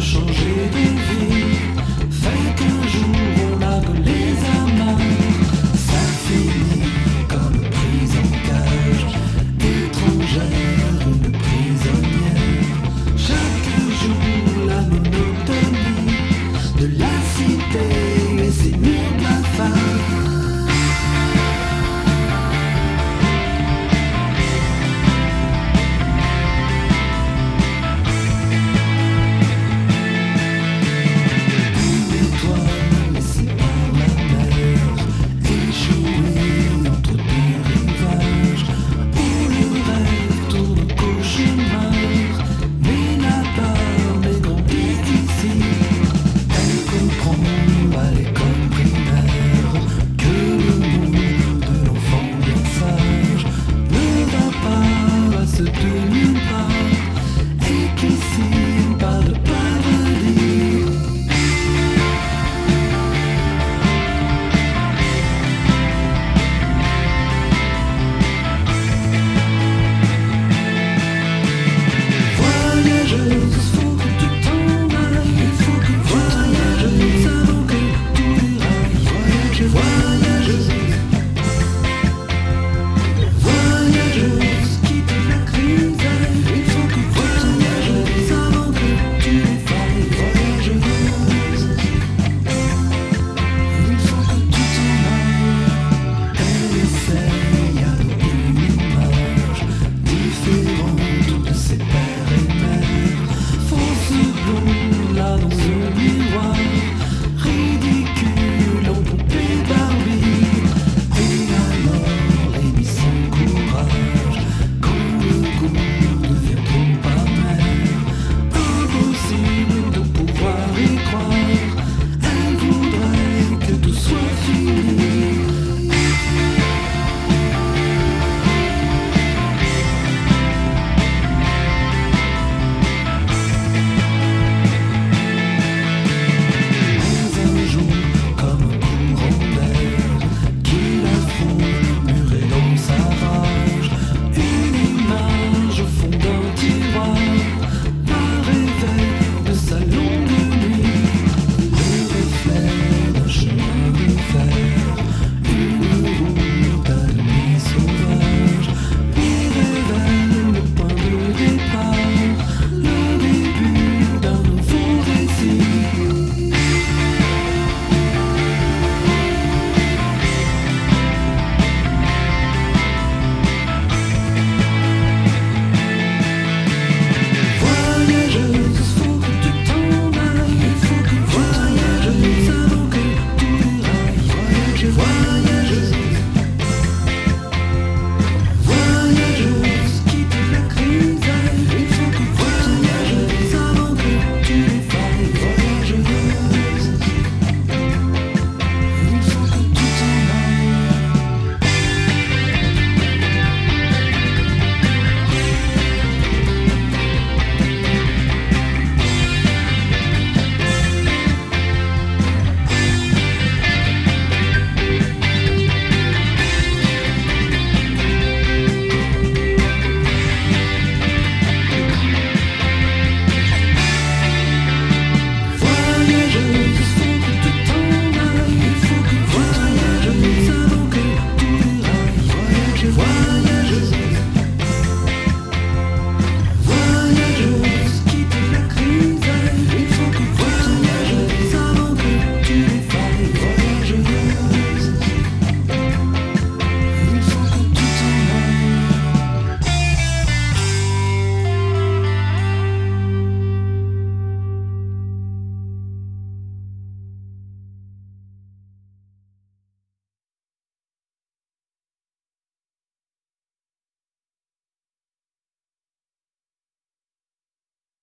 changer de vie.